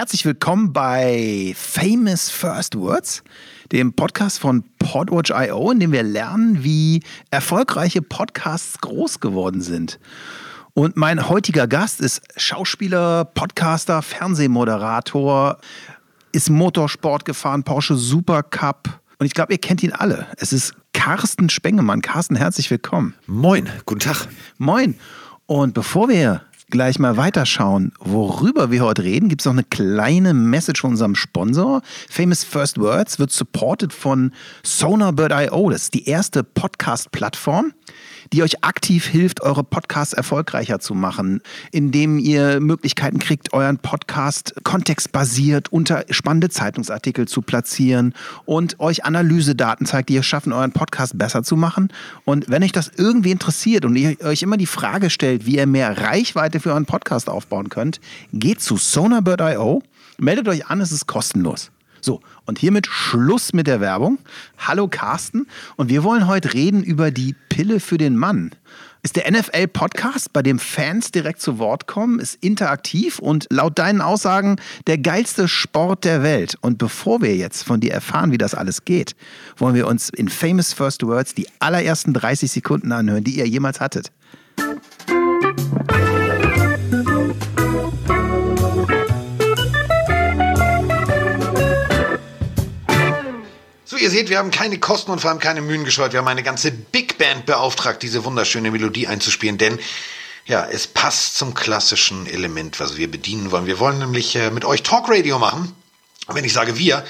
herzlich willkommen bei Famous First Words, dem Podcast von Podwatch.io, in dem wir lernen, wie erfolgreiche Podcasts groß geworden sind. Und mein heutiger Gast ist Schauspieler, Podcaster, Fernsehmoderator, ist Motorsport gefahren, Porsche Supercup. Und ich glaube, ihr kennt ihn alle. Es ist Carsten Spengemann. Carsten, herzlich willkommen. Moin, guten Tag. Moin. Und bevor wir gleich mal weiterschauen, worüber wir heute reden, gibt es noch eine kleine Message von unserem Sponsor. Famous First Words wird supported von Sonarbird.io. Das ist die erste Podcast-Plattform, die euch aktiv hilft, eure Podcasts erfolgreicher zu machen, indem ihr Möglichkeiten kriegt, euren Podcast kontextbasiert unter spannende Zeitungsartikel zu platzieren und euch Analysedaten zeigt, die es schaffen, euren Podcast besser zu machen. Und wenn euch das irgendwie interessiert und ihr euch immer die Frage stellt, wie ihr mehr Reichweite für euren Podcast aufbauen könnt, geht zu sonarbird.io, meldet euch an, es ist kostenlos. So, und hiermit Schluss mit der Werbung. Hallo Carsten und wir wollen heute reden über die Pille für den Mann. Ist der NFL-Podcast, bei dem Fans direkt zu Wort kommen, ist interaktiv und laut deinen Aussagen der geilste Sport der Welt. Und bevor wir jetzt von dir erfahren, wie das alles geht, wollen wir uns in Famous First Words die allerersten 30 Sekunden anhören, die ihr jemals hattet. So, ihr seht, wir haben keine Kosten und vor allem keine Mühen gescheut. Wir haben eine ganze Big Band beauftragt, diese wunderschöne Melodie einzuspielen, denn ja, es passt zum klassischen Element, was wir bedienen wollen. Wir wollen nämlich äh, mit euch Talkradio machen. Und wenn ich sage wir,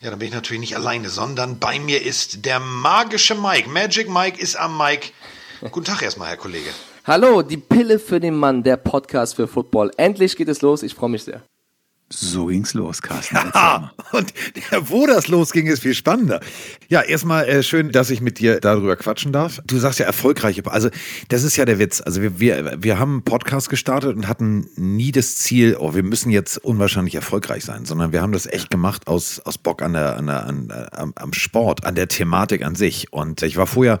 ja, dann bin ich natürlich nicht alleine, sondern bei mir ist der magische Mike. Magic Mike ist am Mike. Guten Tag erstmal, Herr Kollege. Hallo, die Pille für den Mann, der Podcast für Football. Endlich geht es los, ich freue mich sehr. So ging's los, Carsten. Ja, und wo das losging, ist viel spannender. Ja, erstmal äh, schön, dass ich mit dir darüber quatschen darf. Du sagst ja erfolgreiche, also das ist ja der Witz. Also wir, wir, wir haben einen Podcast gestartet und hatten nie das Ziel, oh, wir müssen jetzt unwahrscheinlich erfolgreich sein, sondern wir haben das echt gemacht aus, aus Bock an der, an der, an, am, am Sport, an der Thematik an sich. Und ich war vorher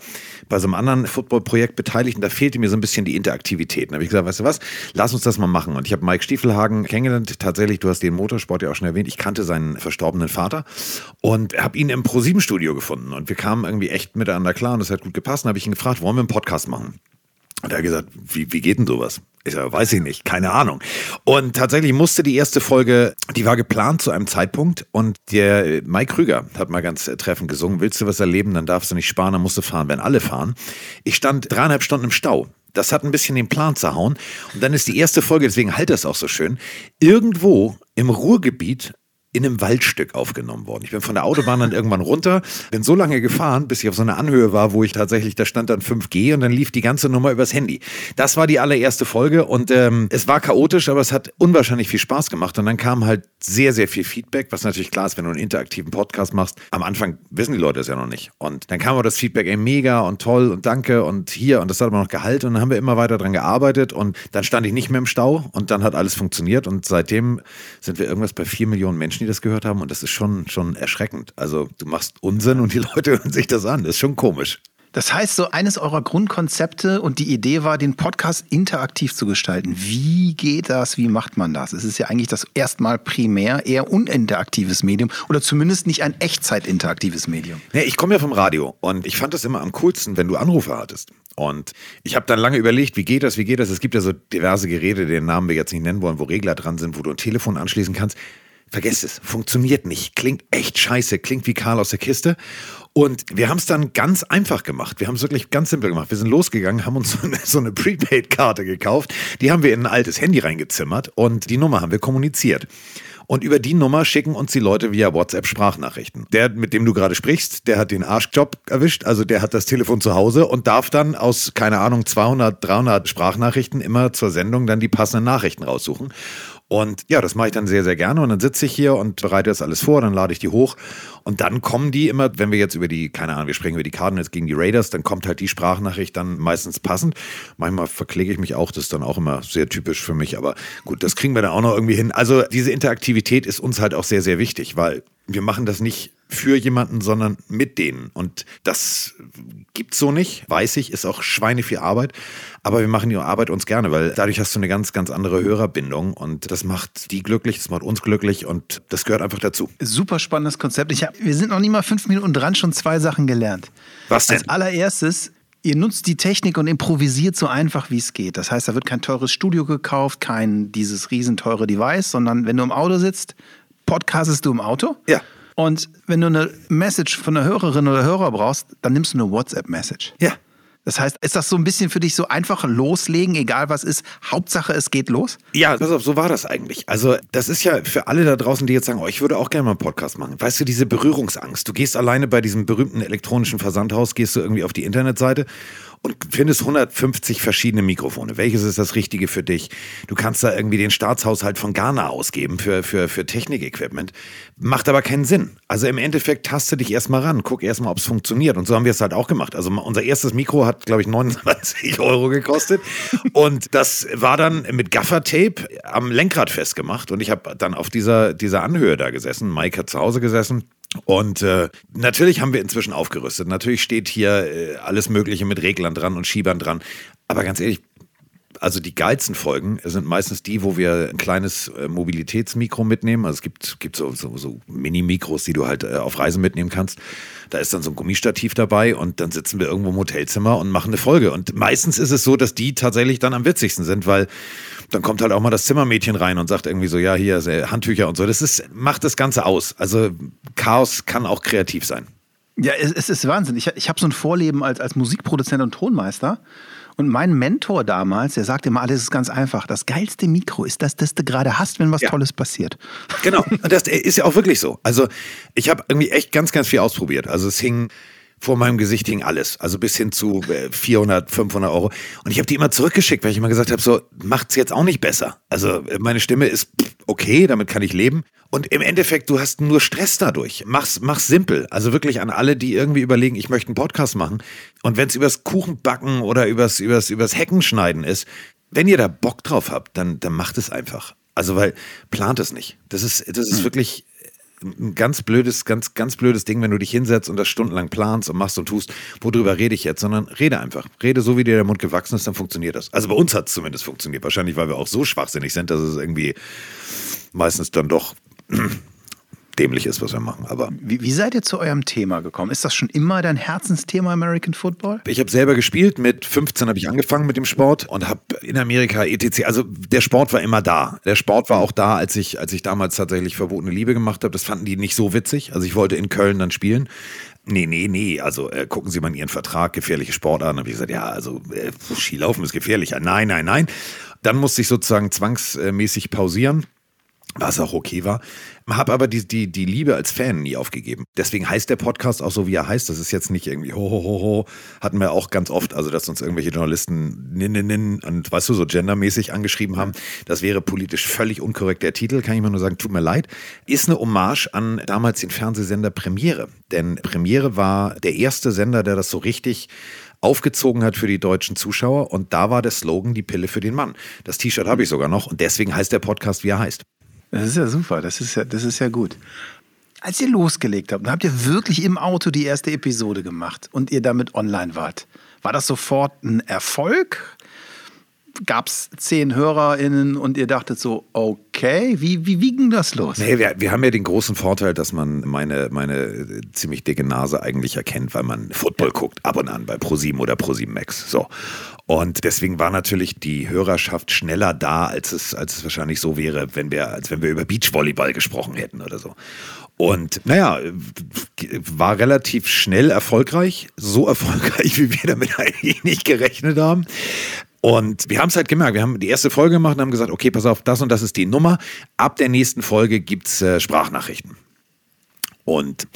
bei so einem anderen Football-Projekt beteiligt und da fehlte mir so ein bisschen die Interaktivität. Da habe ich gesagt, weißt du was, lass uns das mal machen. Und ich habe Mike Stiefelhagen kennengelernt. Tatsächlich, du hast den Motorsport ja auch schon erwähnt. Ich kannte seinen verstorbenen Vater und habe ihn im Pro7-Studio gefunden. Und wir kamen irgendwie echt miteinander klar und das hat gut gepasst. Und habe ich ihn gefragt, wollen wir einen Podcast machen? Und er hat gesagt, wie, wie geht denn sowas? Ich sage, weiß ich nicht, keine Ahnung. Und tatsächlich musste die erste Folge, die war geplant zu einem Zeitpunkt und der Mike Krüger hat mal ganz treffend gesungen, willst du was erleben, dann darfst du nicht sparen, dann musst du fahren, wenn alle fahren. Ich stand dreieinhalb Stunden im Stau. Das hat ein bisschen den Plan zerhauen. Und dann ist die erste Folge, deswegen halt das auch so schön, irgendwo im Ruhrgebiet in einem Waldstück aufgenommen worden. Ich bin von der Autobahn dann irgendwann runter, bin so lange gefahren, bis ich auf so einer Anhöhe war, wo ich tatsächlich, da stand dann 5G und dann lief die ganze Nummer übers Handy. Das war die allererste Folge und ähm, es war chaotisch, aber es hat unwahrscheinlich viel Spaß gemacht und dann kam halt sehr, sehr viel Feedback, was natürlich klar ist, wenn du einen interaktiven Podcast machst. Am Anfang wissen die Leute es ja noch nicht. Und dann kam aber das Feedback, ey, mega und toll und danke und hier und das hat aber noch gehalten und dann haben wir immer weiter dran gearbeitet und dann stand ich nicht mehr im Stau und dann hat alles funktioniert und seitdem sind wir irgendwas bei vier Millionen Menschen, die das gehört haben und das ist schon, schon erschreckend. Also du machst Unsinn und die Leute hören sich das an. Das ist schon komisch. Das heißt, so eines eurer Grundkonzepte und die Idee war, den Podcast interaktiv zu gestalten. Wie geht das? Wie macht man das? Es ist ja eigentlich das erstmal primär eher uninteraktives Medium oder zumindest nicht ein Echtzeit-interaktives Medium. Nee, ich komme ja vom Radio und ich fand das immer am coolsten, wenn du Anrufe hattest. Und ich habe dann lange überlegt, wie geht das, wie geht das? Es gibt ja so diverse Geräte, deren Namen wir jetzt nicht nennen wollen, wo Regler dran sind, wo du ein Telefon anschließen kannst. Vergesst es, funktioniert nicht, klingt echt scheiße, klingt wie Karl aus der Kiste. Und wir haben es dann ganz einfach gemacht. Wir haben es wirklich ganz simpel gemacht. Wir sind losgegangen, haben uns so eine, so eine Prepaid-Karte gekauft. Die haben wir in ein altes Handy reingezimmert und die Nummer haben wir kommuniziert. Und über die Nummer schicken uns die Leute via WhatsApp Sprachnachrichten. Der, mit dem du gerade sprichst, der hat den Arschjob erwischt. Also der hat das Telefon zu Hause und darf dann aus, keine Ahnung, 200, 300 Sprachnachrichten immer zur Sendung dann die passenden Nachrichten raussuchen. Und ja, das mache ich dann sehr, sehr gerne. Und dann sitze ich hier und bereite das alles vor, dann lade ich die hoch. Und dann kommen die immer, wenn wir jetzt über die, keine Ahnung, wir sprechen über die Cardinals gegen die Raiders, dann kommt halt die Sprachnachricht dann meistens passend. Manchmal verklicke ich mich auch, das ist dann auch immer sehr typisch für mich. Aber gut, das kriegen wir dann auch noch irgendwie hin. Also diese Interaktivität ist uns halt auch sehr, sehr wichtig, weil wir machen das nicht für jemanden, sondern mit denen. Und das gibt's so nicht, weiß ich, ist auch Schweine viel Arbeit. Aber wir machen die Arbeit uns gerne, weil dadurch hast du eine ganz, ganz andere Hörerbindung und das macht die glücklich, das macht uns glücklich und das gehört einfach dazu. Super spannendes Konzept. Ich hab, wir sind noch nie mal fünf Minuten dran, schon zwei Sachen gelernt. Was denn? Als allererstes, ihr nutzt die Technik und improvisiert so einfach, wie es geht. Das heißt, da wird kein teures Studio gekauft, kein dieses riesenteure Device, sondern wenn du im Auto sitzt, podcastest du im Auto. Ja. Und wenn du eine Message von einer Hörerin oder Hörer brauchst, dann nimmst du eine WhatsApp-Message. Ja. Das heißt, ist das so ein bisschen für dich so einfach loslegen, egal was ist? Hauptsache, es geht los? Ja, pass auf, so war das eigentlich. Also, das ist ja für alle da draußen, die jetzt sagen, oh, ich würde auch gerne mal einen Podcast machen. Weißt du, diese Berührungsangst. Du gehst alleine bei diesem berühmten elektronischen Versandhaus, gehst du irgendwie auf die Internetseite und findest 150 verschiedene Mikrofone. Welches ist das Richtige für dich? Du kannst da irgendwie den Staatshaushalt von Ghana ausgeben für, für, für Technik-Equipment. Macht aber keinen Sinn. Also im Endeffekt taste dich erstmal ran, guck erstmal, ob es funktioniert. Und so haben wir es halt auch gemacht. Also unser erstes Mikro hat, glaube ich, 39 Euro gekostet. Und das war dann mit Gaffer-Tape am Lenkrad festgemacht. Und ich habe dann auf dieser, dieser Anhöhe da gesessen. Mike hat zu Hause gesessen. Und äh, natürlich haben wir inzwischen aufgerüstet. Natürlich steht hier äh, alles Mögliche mit Reglern dran und Schiebern dran. Aber ganz ehrlich, also die geilsten Folgen sind meistens die, wo wir ein kleines äh, Mobilitätsmikro mitnehmen. Also es gibt, gibt so, so, so Mini-Mikros, die du halt äh, auf Reisen mitnehmen kannst. Da ist dann so ein Gummistativ dabei und dann sitzen wir irgendwo im Hotelzimmer und machen eine Folge. Und meistens ist es so, dass die tatsächlich dann am witzigsten sind, weil dann kommt halt auch mal das Zimmermädchen rein und sagt irgendwie so, ja, hier äh, Handtücher und so. Das ist, macht das Ganze aus. Also Chaos kann auch kreativ sein. Ja, es, es ist Wahnsinn. Ich, ich habe so ein Vorleben als, als Musikproduzent und Tonmeister. Und mein Mentor damals, der sagte immer, alles ist ganz einfach. Das geilste Mikro ist das, das du gerade hast, wenn was Ja. Tolles passiert. Genau, und das ist ja auch wirklich so. Also ich habe irgendwie echt ganz, ganz viel ausprobiert. Also es hing vor meinem Gesicht hing alles, also bis hin zu äh, 400, 500 Euro. Und ich habe die immer zurückgeschickt, weil ich immer gesagt habe, so macht's jetzt auch nicht besser. Also äh, meine Stimme ist okay, damit kann ich leben. Und im Endeffekt, du hast nur Stress dadurch. Mach's, mach's simpel. Also wirklich an alle, die irgendwie überlegen, ich möchte einen Podcast machen. Und wenn es übers Kuchenbacken oder übers, übers, übers Heckenschneiden ist, wenn ihr da Bock drauf habt, dann, dann macht es einfach. Also, weil plant es nicht. Das ist, das ist wirklich ein ganz blödes, ganz, ganz blödes Ding, wenn du dich hinsetzt und das stundenlang planst und machst und tust. Worüber rede ich jetzt? Sondern rede einfach. Rede so, wie dir der Mund gewachsen ist, dann funktioniert das. Also bei uns hat es zumindest funktioniert. Wahrscheinlich, weil wir auch so schwachsinnig sind, dass es irgendwie meistens dann doch dämlich ist, was wir machen. Aber Wie, wie seid ihr zu eurem Thema gekommen? Ist das schon immer dein Herzensthema American Football? Ich habe selber gespielt. Mit 15 habe ich angefangen mit dem Sport und habe in Amerika etc. Also der Sport war immer da. Der Sport war auch da, als ich, als ich damals tatsächlich verbotene Liebe gemacht habe. Das fanden die nicht so witzig. Also ich wollte in Köln dann spielen. Nee, nee, nee. Also äh, gucken Sie mal in Ihren Vertrag, gefährliche Sportarten. Habe ich gesagt, ja, also äh, Skilaufen ist gefährlicher. Nein, nein, nein. Dann musste ich sozusagen zwangsmäßig pausieren was auch okay war. Habe aber die, die, die Liebe als Fan nie aufgegeben. Deswegen heißt der Podcast auch so, wie er heißt. Das ist jetzt nicht irgendwie ho, ho, ho, ho. Hatten wir auch ganz oft, also dass uns irgendwelche Journalisten nin, nin, nin, und weißt du, so gendermäßig angeschrieben haben. Das wäre politisch völlig unkorrekt. Der Titel, kann ich mal nur sagen, tut mir leid, ist eine Hommage an damals den Fernsehsender Premiere. Denn Premiere war der erste Sender, der das so richtig aufgezogen hat für die deutschen Zuschauer. Und da war der Slogan die Pille für den Mann. Das T-Shirt habe ich sogar noch und deswegen heißt der Podcast, wie er heißt. Das ist ja super, das ist ja, das ist ja gut. Als ihr losgelegt habt, dann habt ihr wirklich im Auto die erste Episode gemacht und ihr damit online wart. War das sofort ein Erfolg? Gab es zehn HörerInnen und ihr dachtet so, okay, wie, wie, wie ging das los? Nee, wir, wir haben ja den großen Vorteil, dass man meine, meine äh, ziemlich dicke Nase eigentlich erkennt, weil man Football guckt, ab und an bei ProSieben oder ProSieben Max. So. Und deswegen war natürlich die Hörerschaft schneller da, als es, als es wahrscheinlich so wäre, wenn wir, als wenn wir über Beachvolleyball gesprochen hätten oder so. Und naja, war relativ schnell erfolgreich, so erfolgreich, wie wir damit eigentlich nicht gerechnet haben. Und wir haben es halt gemerkt, wir haben die erste Folge gemacht und haben gesagt, okay, pass auf, das und das ist die Nummer. Ab der nächsten Folge gibt's äh, Sprachnachrichten. Und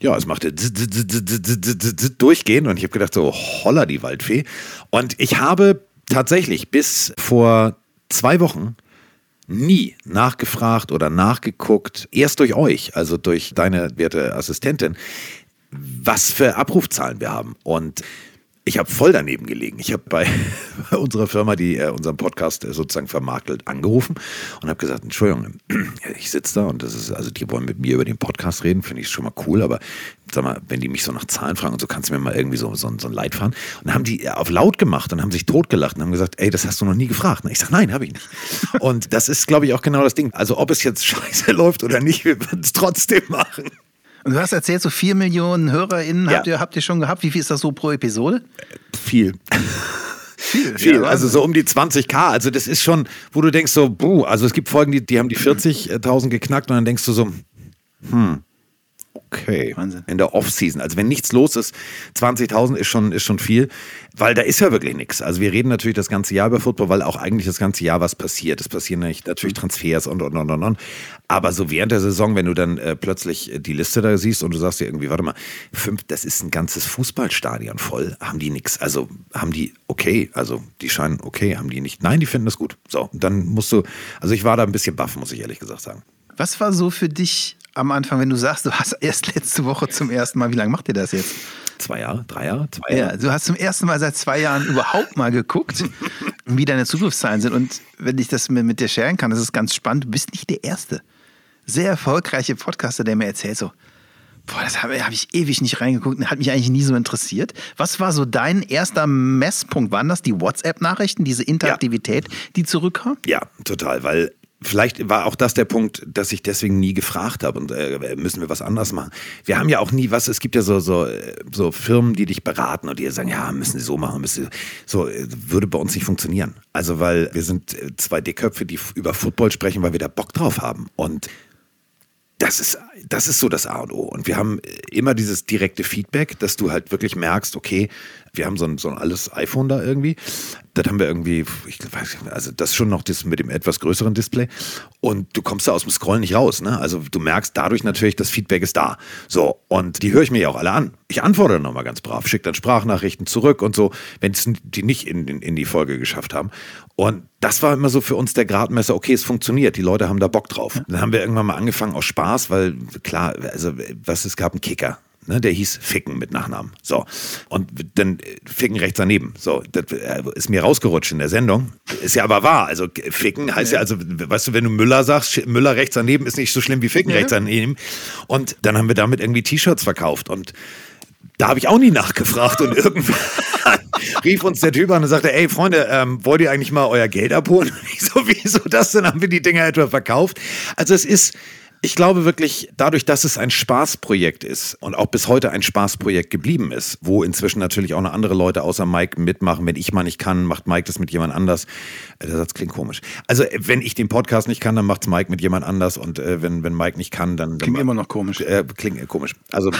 ja, es machte durchgehen und ich habe gedacht so, holla die Waldfee. Und ich habe tatsächlich bis vor zwei Wochen nie nachgefragt oder nachgeguckt, erst durch euch, also durch deine werte Assistentin, was für Abrufzahlen wir haben. Und Ich habe voll daneben gelegen. Ich habe bei, bei, unserer Firma, die äh, unseren Podcast äh, sozusagen vermarktet, angerufen und habe gesagt, Entschuldigung, ich sitze da und das ist, also die wollen mit mir über den Podcast reden, finde ich schon mal cool, aber sag mal, wenn die mich so nach Zahlen fragen und so, kannst du mir mal irgendwie so, so, so ein Leid fahren? Und dann haben die auf laut gemacht und haben sich totgelacht und haben gesagt, ey, das hast du noch nie gefragt. Und ich sage, nein, habe ich nicht. Und das ist, glaube ich, auch genau das Ding. Also ob es jetzt scheiße läuft oder nicht, wir würden es trotzdem machen. Und du hast erzählt, so vier Millionen HörerInnen ja. habt, ihr, habt ihr schon gehabt. Wie viel ist das so pro Episode? Viel. Viel, viel. Ja, also so um die 20k. Also das ist schon, wo du denkst so, buh, also es gibt Folgen, die, die haben die 40.000 geknackt und dann denkst du so, hm, Okay. Wahnsinn. In der Off-Season. Also wenn nichts los ist, 20.000 ist schon, ist schon viel, weil da ist ja wirklich nichts. Also wir reden natürlich das ganze Jahr über Football, weil auch eigentlich das ganze Jahr was passiert. Es passieren natürlich Transfers und, und, und, und, und. Aber so während der Saison, wenn du dann äh, plötzlich die Liste da siehst und du sagst dir irgendwie, warte mal, fünf, das ist ein ganzes Fußballstadion voll, haben die nichts. Also haben die okay, also die scheinen okay, haben die nicht. Nein, die finden das gut. So, dann musst du, also ich war da ein bisschen baff, muss ich ehrlich gesagt sagen. Was war so für dich am Anfang, wenn du sagst, du hast erst letzte Woche zum ersten Mal, wie lange macht ihr das jetzt? Zwei Jahre, drei Jahre, zwei Jahre. Ja, du hast zum ersten Mal seit zwei Jahren überhaupt mal geguckt, wie deine Zugriffszahlen sind. Und wenn ich das mit dir scheren kann, das ist ganz spannend. Du bist nicht der erste sehr erfolgreiche Podcaster, der mir erzählt so, boah, das habe hab ich ewig nicht reingeguckt und hat mich eigentlich nie so interessiert. Was war so dein erster Messpunkt? Waren das die WhatsApp-Nachrichten, diese Interaktivität, ja. die zurückkam? Ja, total, weil Vielleicht war auch das der Punkt, dass ich deswegen nie gefragt habe und äh, müssen wir was anderes machen. Wir haben ja auch nie was, es gibt ja so, so, so Firmen, die dich beraten und die sagen, ja, müssen sie so machen, müssen sie, so, äh, würde bei uns nicht funktionieren. Also, weil wir sind äh, zwei Dickköpfe, die über Football sprechen, weil wir da Bock drauf haben. Und das ist, das ist so das A und O. Und wir haben immer dieses direkte Feedback, dass du halt wirklich merkst, okay, wir haben so ein, so ein alles iPhone da irgendwie. Das haben wir irgendwie, ich weiß nicht, also das schon noch das mit dem etwas größeren Display. Und du kommst da aus dem Scrollen nicht raus. Ne? Also du merkst dadurch natürlich, das Feedback ist da. So, und die höre ich mir ja auch alle an. Ich antworte dann nochmal ganz brav, schicke dann Sprachnachrichten zurück und so, wenn es die nicht in, in, in die Folge geschafft haben. Und das war immer so für uns der Gradmesser, okay, es funktioniert, die Leute haben da Bock drauf. Dann haben wir irgendwann mal angefangen aus Spaß, weil klar, also was es gab einen Kicker, Ne, der hieß Ficken mit Nachnamen. So. Und dann äh, Ficken rechts daneben. So, das äh, ist mir rausgerutscht in der Sendung. Ist ja aber wahr. Also Ficken heißt ja, also, weißt du, wenn du Müller sagst, Müller rechts daneben ist nicht so schlimm wie Ficken ja. rechts daneben. Und dann haben wir damit irgendwie T-Shirts verkauft. Und da habe ich auch nie nachgefragt. Und irgendwann rief uns der Typ an und sagte, ey Freunde, ähm, wollt ihr eigentlich mal euer Geld abholen? ich so, wieso das? Dann haben wir die Dinger etwa verkauft. Also es ist ich glaube wirklich, dadurch, dass es ein Spaßprojekt ist und auch bis heute ein Spaßprojekt geblieben ist, wo inzwischen natürlich auch noch andere Leute außer Mike mitmachen. Wenn ich mal nicht kann, macht Mike das mit jemand anders. Äh, der Satz klingt komisch. Also, wenn ich den Podcast nicht kann, dann macht es Mike mit jemand anders. Und äh, wenn, wenn Mike nicht kann, dann. Klingt dann, immer noch komisch. Äh, klingt äh, komisch. Also,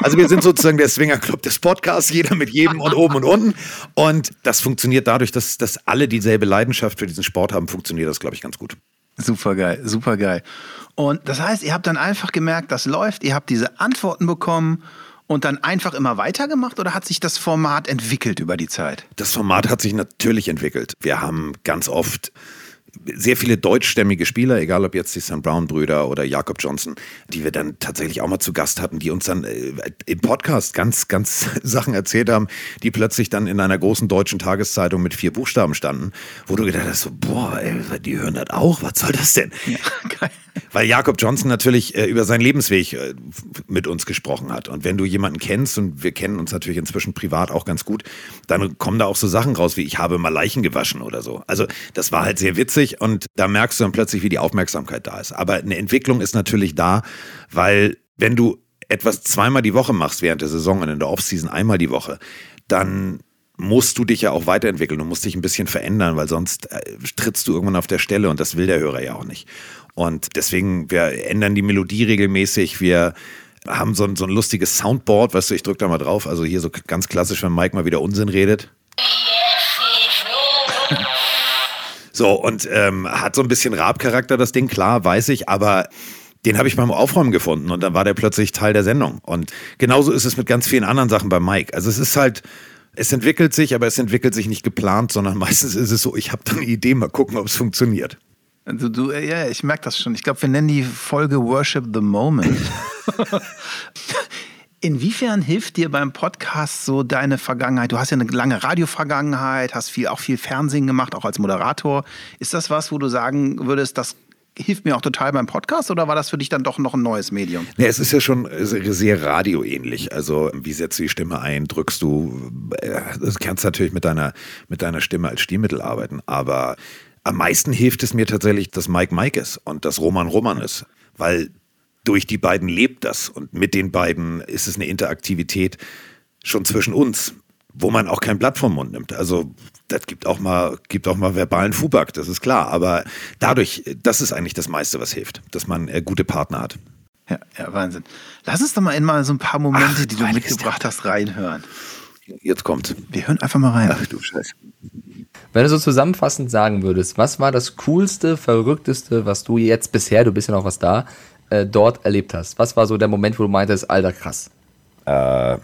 also, wir sind sozusagen der Swingerclub des Podcasts, jeder mit jedem und oben und unten. Und das funktioniert dadurch, dass, dass alle dieselbe Leidenschaft für diesen Sport haben, funktioniert das, glaube ich, ganz gut. Super geil, super geil. Und das heißt, ihr habt dann einfach gemerkt, das läuft, ihr habt diese Antworten bekommen und dann einfach immer weitergemacht oder hat sich das Format entwickelt über die Zeit? Das Format hat sich natürlich entwickelt. Wir haben ganz oft sehr viele deutschstämmige Spieler, egal ob jetzt die St. Brown-Brüder oder Jakob Johnson, die wir dann tatsächlich auch mal zu Gast hatten, die uns dann äh, im Podcast ganz, ganz Sachen erzählt haben, die plötzlich dann in einer großen deutschen Tageszeitung mit vier Buchstaben standen, wo du gedacht hast, so, boah, ey, die hören das auch, was soll das denn? Ja, geil. Weil Jakob Johnson natürlich äh, über seinen Lebensweg äh, mit uns gesprochen hat. Und wenn du jemanden kennst, und wir kennen uns natürlich inzwischen privat auch ganz gut, dann kommen da auch so Sachen raus, wie ich habe mal Leichen gewaschen oder so. Also das war halt sehr witzig und da merkst du dann plötzlich, wie die Aufmerksamkeit da ist. Aber eine Entwicklung ist natürlich da, weil wenn du etwas zweimal die Woche machst während der Saison und in der Offseason einmal die Woche, dann musst du dich ja auch weiterentwickeln. Du musst dich ein bisschen verändern, weil sonst äh, trittst du irgendwann auf der Stelle und das will der Hörer ja auch nicht. Und deswegen, wir ändern die Melodie regelmäßig. Wir haben so ein, so ein lustiges Soundboard, weißt du, ich drücke da mal drauf. Also hier so ganz klassisch, wenn Mike mal wieder Unsinn redet. So, und ähm, hat so ein bisschen Rab-Charakter, das Ding, klar, weiß ich, aber den habe ich beim Aufräumen gefunden und dann war der plötzlich Teil der Sendung. Und genauso ist es mit ganz vielen anderen Sachen bei Mike. Also es ist halt, es entwickelt sich, aber es entwickelt sich nicht geplant, sondern meistens ist es so, ich habe dann eine Idee, mal gucken, ob es funktioniert. Also du, ja, ich merke das schon. Ich glaube, wir nennen die Folge Worship the Moment. Inwiefern hilft dir beim Podcast so deine Vergangenheit? Du hast ja eine lange Radio-Vergangenheit, hast viel, auch viel Fernsehen gemacht, auch als Moderator. Ist das was, wo du sagen würdest, das hilft mir auch total beim Podcast oder war das für dich dann doch noch ein neues Medium? Ja, es ist ja schon sehr radioähnlich. Also, wie setzt du die Stimme ein? Drückst du, äh, das kannst du natürlich mit deiner, mit deiner Stimme als Stilmittel arbeiten. Aber am meisten hilft es mir tatsächlich, dass Mike Mike ist und dass Roman Roman ist. Weil durch die beiden lebt das und mit den beiden ist es eine Interaktivität schon zwischen uns, wo man auch kein Blatt vom Mund nimmt. Also das gibt auch mal, gibt auch mal verbalen Fuback, das ist klar. Aber dadurch, das ist eigentlich das meiste, was hilft, dass man äh, gute Partner hat. Ja, ja, Wahnsinn. Lass uns doch mal in mal so ein paar Momente, Ach, die du mitgebracht hast, reinhören. Jetzt kommt. Wir hören einfach mal rein. Ach du Scheiße. Wenn du so zusammenfassend sagen würdest, was war das coolste, verrückteste, was du jetzt bisher, du bist ja noch was da, äh, dort erlebt hast? Was war so der Moment, wo du meintest, alter krass? Äh,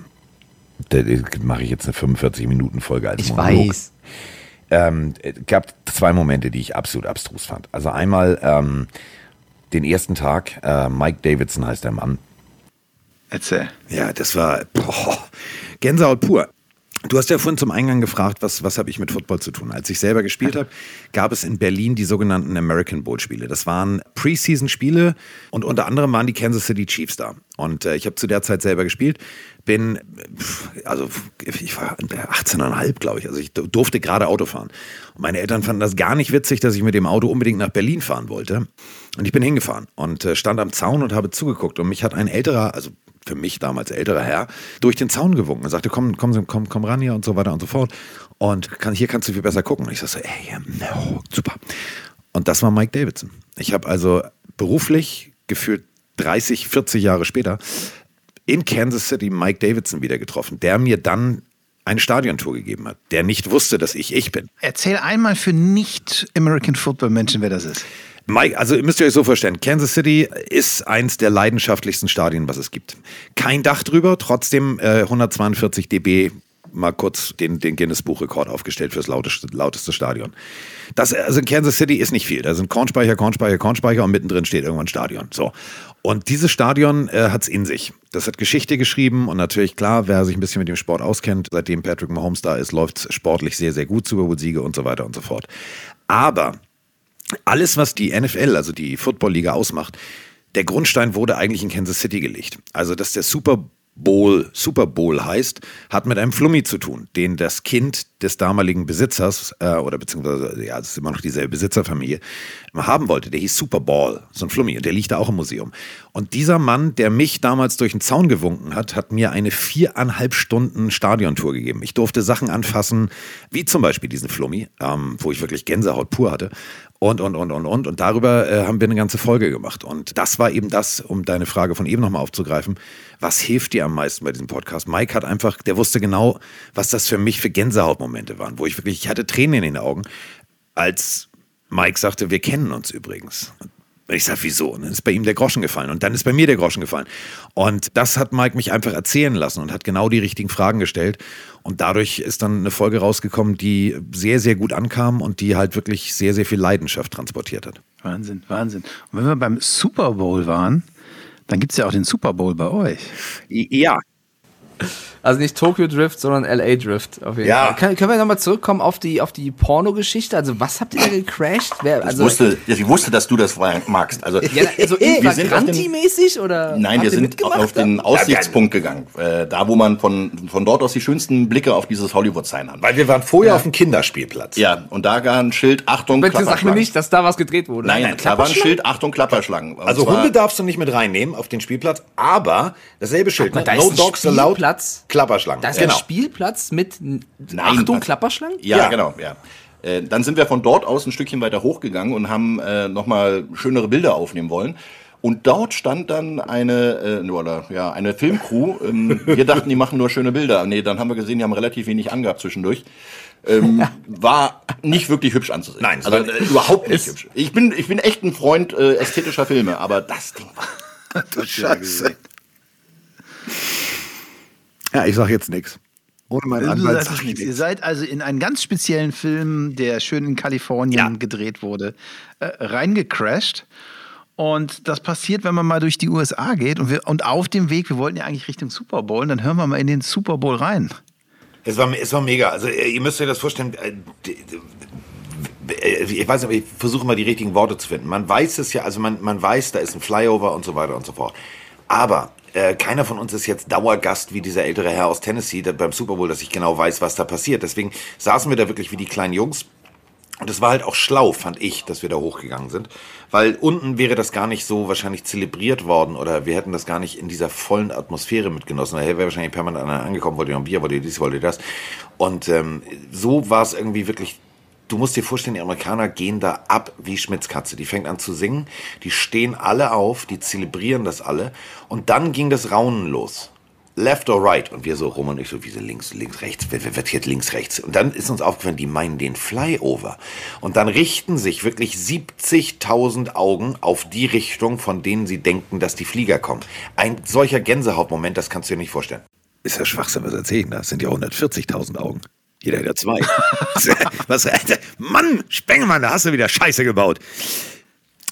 da mache ich jetzt eine 45-Minuten-Folge als Ich Monolog. weiß. Ähm, es gab zwei Momente, die ich absolut abstrus fand. Also einmal ähm, den ersten Tag, äh, Mike Davidson heißt der Mann. Erzähl. Ja, das war boah, Gänsehaut pur. Du hast ja vorhin zum Eingang gefragt, was, was habe ich mit Football zu tun? Als ich selber gespielt habe, gab es in Berlin die sogenannten American Bowl Spiele. Das waren Preseason-Spiele und unter anderem waren die Kansas City Chiefs da. Und äh, ich habe zu der Zeit selber gespielt, bin, also ich war 18,5, glaube ich, also ich durfte gerade Auto fahren. Und meine Eltern fanden das gar nicht witzig, dass ich mit dem Auto unbedingt nach Berlin fahren wollte. Und ich bin hingefahren und äh, stand am Zaun und habe zugeguckt. Und mich hat ein älterer, also für mich damals älterer Herr, durch den Zaun gewunken und sagte, komm, komm, komm, komm ran hier und so weiter und so fort. Und kann, hier kannst du viel besser gucken. Und ich sagte, ey, no, super. Und das war Mike Davidson. Ich habe also beruflich gefühlt 30, 40 Jahre später in Kansas City Mike Davidson wieder getroffen, der mir dann eine Stadiontour gegeben hat, der nicht wusste, dass ich ich bin. Erzähl einmal für nicht-American Football-Menschen, wer das ist. Mike, also müsst ihr euch so vorstellen, Kansas City ist eins der leidenschaftlichsten Stadien, was es gibt. Kein Dach drüber, trotzdem äh, 142 dB mal kurz den, den Guinness-Buchrekord aufgestellt fürs lauteste, lauteste Stadion. Das, also in Kansas City ist nicht viel. Da sind Kornspeicher, Kornspeicher, Kornspeicher und mittendrin steht irgendwann Stadion. So. Und dieses Stadion äh, hat es in sich. Das hat Geschichte geschrieben und natürlich klar, wer sich ein bisschen mit dem Sport auskennt, seitdem Patrick Mahomes da ist, läuft es sportlich sehr, sehr gut, Super Bowl-Siege und so weiter und so fort. Aber alles, was die NFL, also die Football-Liga ausmacht, der Grundstein wurde eigentlich in Kansas City gelegt. Also, dass der Super Bowl, Super Bowl heißt, hat mit einem Flummi zu tun, den das Kind des damaligen Besitzers, äh, oder beziehungsweise, ja, es ist immer noch dieselbe Besitzerfamilie, haben wollte. Der hieß Super Ball, so ein Flummi, und der liegt da auch im Museum. Und dieser Mann, der mich damals durch den Zaun gewunken hat, hat mir eine viereinhalb Stunden Stadiontour gegeben. Ich durfte Sachen anfassen, wie zum Beispiel diesen Flummi, ähm, wo ich wirklich Gänsehaut pur hatte und, und, und, und, und. Und darüber äh, haben wir eine ganze Folge gemacht. Und das war eben das, um deine Frage von eben nochmal aufzugreifen. Was hilft dir am meisten bei diesem Podcast? Mike hat einfach, der wusste genau, was das für mich für Gänsehautmomente waren, wo ich wirklich, ich hatte Tränen in den Augen, als Mike sagte, wir kennen uns übrigens. Und ich sage, wieso? Und dann ist bei ihm der Groschen gefallen und dann ist bei mir der Groschen gefallen. Und das hat Mike mich einfach erzählen lassen und hat genau die richtigen Fragen gestellt. Und dadurch ist dann eine Folge rausgekommen, die sehr, sehr gut ankam und die halt wirklich sehr, sehr viel Leidenschaft transportiert hat. Wahnsinn, Wahnsinn. Und wenn wir beim Super Bowl waren, dann gibt es ja auch den Super Bowl bei euch. Ja, also nicht Tokyo Drift, sondern LA Drift. Auf jeden ja. Fall. Kann, können wir nochmal zurückkommen auf die, auf die Porno-Geschichte? Also, was habt ihr da gecrashed? Wer, also, ich, wusste, ich wusste, dass du das magst. Also, ja, also infragranti-mäßig oder? Nein, wir sind auf den Aussichtspunkt gegangen. Äh, da, wo man von, von dort aus die schönsten Blicke auf dieses Hollywood-Sign hat. Weil wir waren vorher ja. auf dem Kinderspielplatz. Ja, und da war ein Schild, Achtung, Bitte sag mir nicht, dass da was gedreht wurde. Nein, Nein da war ein Schild, Achtung, Klapperschlangen. Und also Hunde darfst du nicht mit reinnehmen auf den Spielplatz, aber dasselbe Schild, ne? No Dogs Allowed, Klapperschlangen. Da ist genau. ein Spielplatz mit Nein, Achtung, Klapperschlangen? Ja, ja, genau, ja. Äh, dann sind wir von dort aus ein Stückchen weiter hochgegangen und haben äh, nochmal schönere Bilder aufnehmen wollen. Und dort stand dann eine, äh, oder, ja, eine Filmcrew. Ähm, wir dachten, die machen nur schöne Bilder. Nee, dann haben wir gesehen, die haben relativ wenig angehabt zwischendurch. Ähm, war nicht wirklich hübsch anzusehen. Nein, also äh, überhaupt nicht hübsch. Ich bin, ich bin echt ein Freund äh, ästhetischer Filme, aber das Ding war. du Scheiße. Ja, ich sag jetzt nichts. Ohne meinen Anwalt sag ich Ihr seid also in einen ganz speziellen Film, der schön in Kalifornien ja. gedreht wurde, äh, reingecrashed. Und das passiert, wenn man mal durch die USA geht und, wir, und auf dem Weg, wir wollten ja eigentlich Richtung Super Bowl, und dann hören wir mal in den Super Bowl rein. Es war, es war mega. Also äh, ihr müsst euch das vorstellen. äh, äh, Ich weiß nicht, ich versuche mal die richtigen Worte zu finden. Man weiß es ja, also man, man weiß, da ist ein Flyover und so weiter und so fort. Aber äh, keiner von uns ist jetzt Dauergast wie dieser ältere Herr aus Tennessee beim Super Bowl, dass ich genau weiß, was da passiert. Deswegen saßen wir da wirklich wie die kleinen Jungs. Und es war halt auch schlau, fand ich, dass wir da hochgegangen sind. Weil unten wäre das gar nicht so wahrscheinlich zelebriert worden oder wir hätten das gar nicht in dieser vollen Atmosphäre mitgenossen. Da wäre wahrscheinlich permanent einer angekommen, wollte ihr noch ein Bier, wollte ihr dies, wollte ihr das. Und ähm, so war es irgendwie wirklich Du musst dir vorstellen, die Amerikaner gehen da ab wie Schmitzkatze. Die fängt an zu singen, die stehen alle auf, die zelebrieren das alle. Und dann ging das Raunen los. Left or right? Und wir so rum und ich so, wie so links, links, rechts, wer, wer wird jetzt links, rechts? Und dann ist uns aufgefallen, die meinen den Flyover. Und dann richten sich wirklich 70.000 Augen auf die Richtung, von denen sie denken, dass die Flieger kommen. Ein solcher Gänsehautmoment, das kannst du dir nicht vorstellen. Ist ja Schwachsinn, was erzählen da? Das sind ja 140.000 Augen. Jeder hätte zwei. was, Mann, Spengemann, da hast du wieder Scheiße gebaut.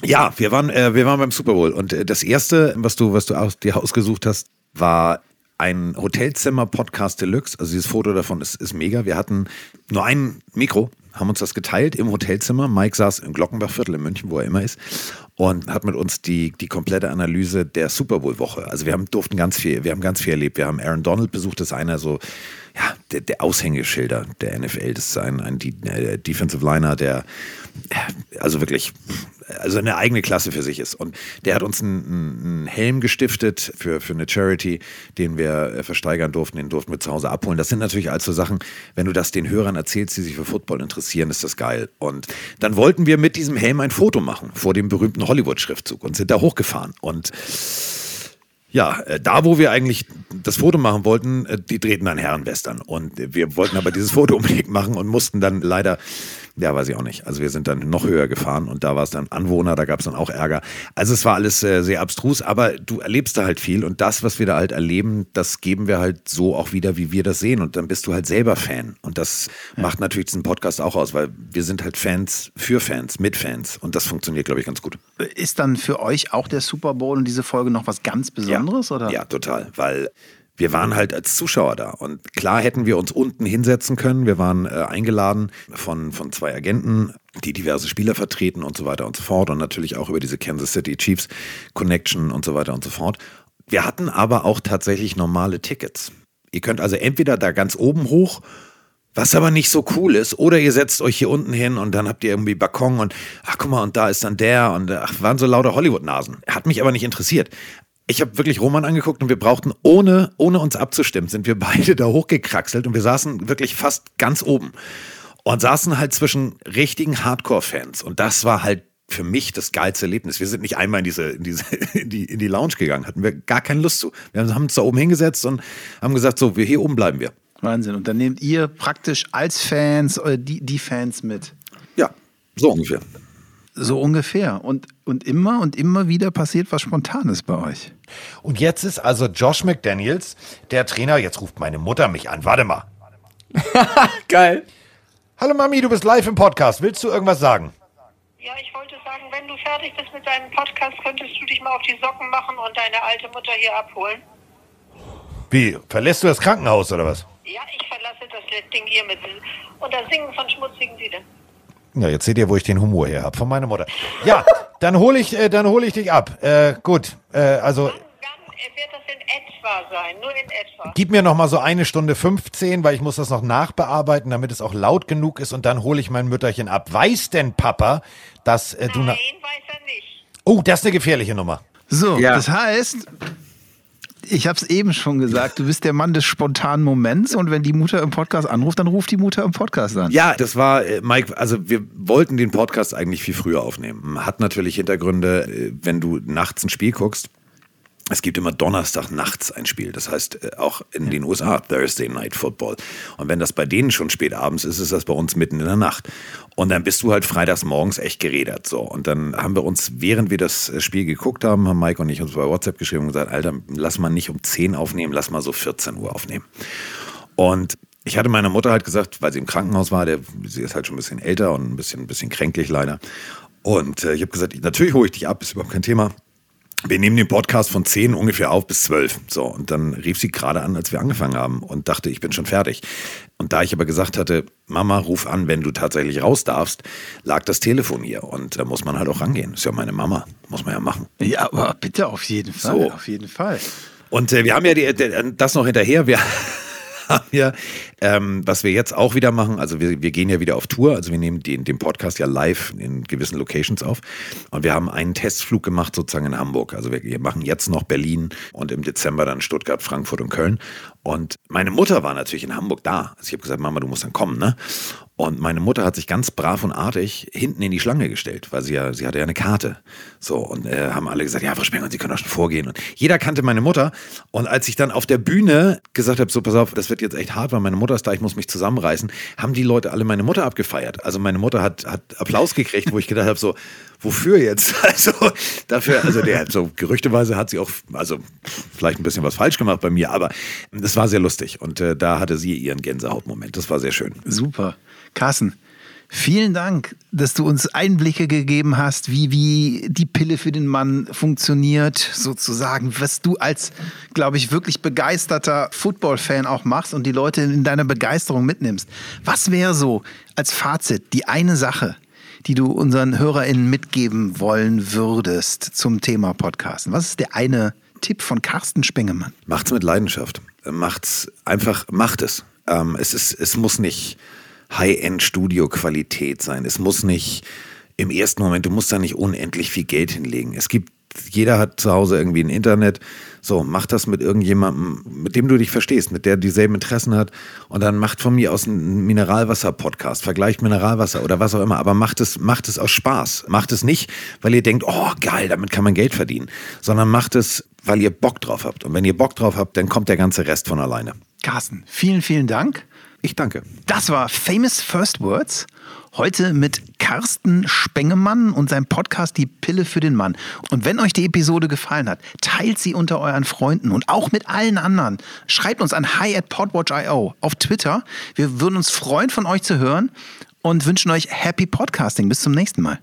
Ja, wir waren, äh, wir waren beim Super Bowl und äh, das erste, was du, was du aus, dir ausgesucht hast, war ein Hotelzimmer-Podcast Deluxe. Also dieses Foto davon ist, ist mega. Wir hatten nur ein Mikro, haben uns das geteilt im Hotelzimmer. Mike saß im Glockenbachviertel in München, wo er immer ist, und hat mit uns die, die komplette Analyse der Super Bowl-Woche. Also wir haben, durften ganz viel, wir haben ganz viel erlebt. Wir haben Aaron Donald besucht, das ist einer so, ja, der, der Aushängeschilder der NFL. Das ist ein, ein äh, Defensive Liner, der also wirklich also eine eigene Klasse für sich ist. Und der hat uns einen, einen Helm gestiftet für, für eine Charity, den wir äh, versteigern durften, den durften wir zu Hause abholen. Das sind natürlich also Sachen, wenn du das den Hörern erzählst, die sich für Football interessieren, ist das geil. Und dann wollten wir mit diesem Helm ein Foto machen vor dem berühmten Hollywood-Schriftzug und sind da hochgefahren. Und ja, äh, da wo wir eigentlich das Foto machen wollten, äh, die drehten dann Herrenwestern. Und wir wollten aber dieses Foto unbedingt machen und mussten dann leider, ja, weiß ich auch nicht. Also wir sind dann noch höher gefahren und da war es dann Anwohner, da gab es dann auch Ärger. Also es war alles äh, sehr abstrus, aber du erlebst da halt viel und das, was wir da halt erleben, das geben wir halt so auch wieder, wie wir das sehen. Und dann bist du halt selber Fan. Und das macht natürlich diesen Podcast auch aus, weil wir sind halt Fans für Fans, mit Fans. Und das funktioniert, glaube ich, ganz gut. Ist dann für euch auch der Super Bowl und diese Folge noch was ganz Besonderes? Ja, oder? ja total, weil wir waren halt als Zuschauer da und klar hätten wir uns unten hinsetzen können. Wir waren äh, eingeladen von, von zwei Agenten, die diverse Spieler vertreten und so weiter und so fort und natürlich auch über diese Kansas City Chiefs Connection und so weiter und so fort. Wir hatten aber auch tatsächlich normale Tickets. Ihr könnt also entweder da ganz oben hoch was aber nicht so cool ist. Oder ihr setzt euch hier unten hin und dann habt ihr irgendwie Balkon und ach guck mal, und da ist dann der und ach, waren so lauter Hollywood-Nasen. Hat mich aber nicht interessiert. Ich habe wirklich Roman angeguckt und wir brauchten, ohne, ohne uns abzustimmen, sind wir beide da hochgekraxelt und wir saßen wirklich fast ganz oben. Und saßen halt zwischen richtigen Hardcore-Fans. Und das war halt für mich das geilste Erlebnis. Wir sind nicht einmal in diese, in diese, in die, in die Lounge gegangen, hatten wir gar keine Lust zu. Wir haben uns da oben hingesetzt und haben gesagt, so, wir hier oben bleiben wir. Wahnsinn. Und dann nehmt ihr praktisch als Fans äh, die, die Fans mit. Ja, so ungefähr. So ungefähr. Und, und immer und immer wieder passiert was Spontanes bei euch. Und jetzt ist also Josh McDaniels der Trainer. Jetzt ruft meine Mutter mich an. Warte mal. Geil. Hallo Mami, du bist live im Podcast. Willst du irgendwas sagen? Ja, ich wollte sagen, wenn du fertig bist mit deinem Podcast, könntest du dich mal auf die Socken machen und deine alte Mutter hier abholen. Wie? Verlässt du das Krankenhaus oder was? Ja, ich verlasse das Ding hier mit und das Singen von schmutzigen Liedern. Ja, jetzt seht ihr, wo ich den Humor her habe. Von meiner Mutter. Ja, dann hole ich, äh, dann hol ich dich ab. Äh, gut, äh, also wann äh, wird das in etwa sein? Nur in etwa. gib mir noch mal so eine Stunde 15, weil ich muss das noch nachbearbeiten, damit es auch laut genug ist und dann hole ich mein Mütterchen ab. Weiß denn Papa, dass äh, du... Nein, weiß er nicht. Oh, das ist eine gefährliche Nummer. So, Ja. das heißt, ich habe es eben schon gesagt, du bist der Mann des spontanen Moments und wenn die Mutter im Podcast anruft, dann ruft die Mutter im Podcast an. Ja, das war, äh, Mike, also wir wollten den Podcast eigentlich viel früher aufnehmen. Hat natürlich Hintergründe, äh, wenn du nachts ein Spiel guckst. Es gibt immer Donnerstag nachts ein Spiel. Das heißt, äh, auch in den USA Thursday Night Football. Und wenn das bei denen schon spät abends ist, ist das bei uns mitten in der Nacht. Und dann bist du halt freitags morgens echt gerädert. So. Und dann haben wir uns, während wir das äh, Spiel geguckt haben, haben Mike und ich uns bei WhatsApp geschrieben und gesagt, Alter, lass mal nicht um 10 aufnehmen, lass mal so 14 Uhr aufnehmen. Und ich hatte meiner Mutter halt gesagt, weil sie im Krankenhaus war, der, sie ist halt schon ein bisschen älter und ein bisschen, ein bisschen kränklich leider. Und äh, ich habe gesagt, natürlich hole ich dich ab, ist überhaupt kein Thema. Wir nehmen den Podcast von 10 ungefähr auf bis 12. So, und dann rief sie gerade an, als wir angefangen haben und dachte, ich bin schon fertig. Und da ich aber gesagt hatte, Mama, ruf an, wenn du tatsächlich raus darfst, lag das Telefon hier. Und da muss man halt auch rangehen. Ist ja meine Mama, muss man ja machen. Ja, aber bitte auf jeden Fall. So. Auf jeden Fall. Und äh, wir haben ja die, die, das noch hinterher. Wir haben ja, ähm, was wir jetzt auch wieder machen, also wir, wir gehen ja wieder auf Tour, also wir nehmen den, den Podcast ja live in gewissen Locations auf. Und wir haben einen Testflug gemacht sozusagen in Hamburg. Also wir, wir machen jetzt noch Berlin und im Dezember dann Stuttgart, Frankfurt und Köln. Und meine Mutter war natürlich in Hamburg da. Also ich habe gesagt, Mama, du musst dann kommen, ne? Und meine Mutter hat sich ganz brav und artig hinten in die Schlange gestellt, weil sie ja, sie hatte ja eine Karte. So, und äh, haben alle gesagt, ja, Frau Spengler, Sie können auch schon vorgehen. Und jeder kannte meine Mutter. Und als ich dann auf der Bühne gesagt habe, so, pass auf, das wird jetzt echt hart, weil meine Mutter ist da, ich muss mich zusammenreißen, haben die Leute alle meine Mutter abgefeiert. Also meine Mutter hat, hat Applaus gekriegt, wo ich gedacht habe, so, wofür jetzt? Also dafür, also der, so gerüchteweise hat sie auch, also vielleicht ein bisschen was falsch gemacht bei mir, aber das war sehr lustig. Und äh, da hatte sie ihren Gänsehautmoment. Das war sehr schön. Super. Carsten, vielen Dank, dass du uns Einblicke gegeben hast, wie, wie die Pille für den Mann funktioniert, sozusagen, was du als, glaube ich, wirklich begeisterter Football-Fan auch machst und die Leute in deiner Begeisterung mitnimmst. Was wäre so als Fazit die eine Sache, die du unseren HörerInnen mitgeben wollen würdest zum Thema Podcasten? Was ist der eine Tipp von Carsten Spengemann? Macht's mit Leidenschaft. Macht's einfach, macht es. Ähm, es, ist, es muss nicht High-End-Studio-Qualität sein. Es muss nicht im ersten Moment, du musst da nicht unendlich viel Geld hinlegen. Es gibt, jeder hat zu Hause irgendwie ein Internet. So, mach das mit irgendjemandem, mit dem du dich verstehst, mit der dieselben Interessen hat. Und dann macht von mir aus einen Mineralwasser-Podcast, vergleicht Mineralwasser oder was auch immer. Aber macht es, macht es aus Spaß. Macht es nicht, weil ihr denkt, oh geil, damit kann man Geld verdienen. Sondern macht es, weil ihr Bock drauf habt. Und wenn ihr Bock drauf habt, dann kommt der ganze Rest von alleine. Carsten, vielen, vielen Dank. Ich danke. Das war Famous First Words. Heute mit Carsten Spengemann und seinem Podcast Die Pille für den Mann. Und wenn euch die Episode gefallen hat, teilt sie unter euren Freunden und auch mit allen anderen. Schreibt uns an hi at podwatch.io auf Twitter. Wir würden uns freuen, von euch zu hören und wünschen euch Happy Podcasting. Bis zum nächsten Mal.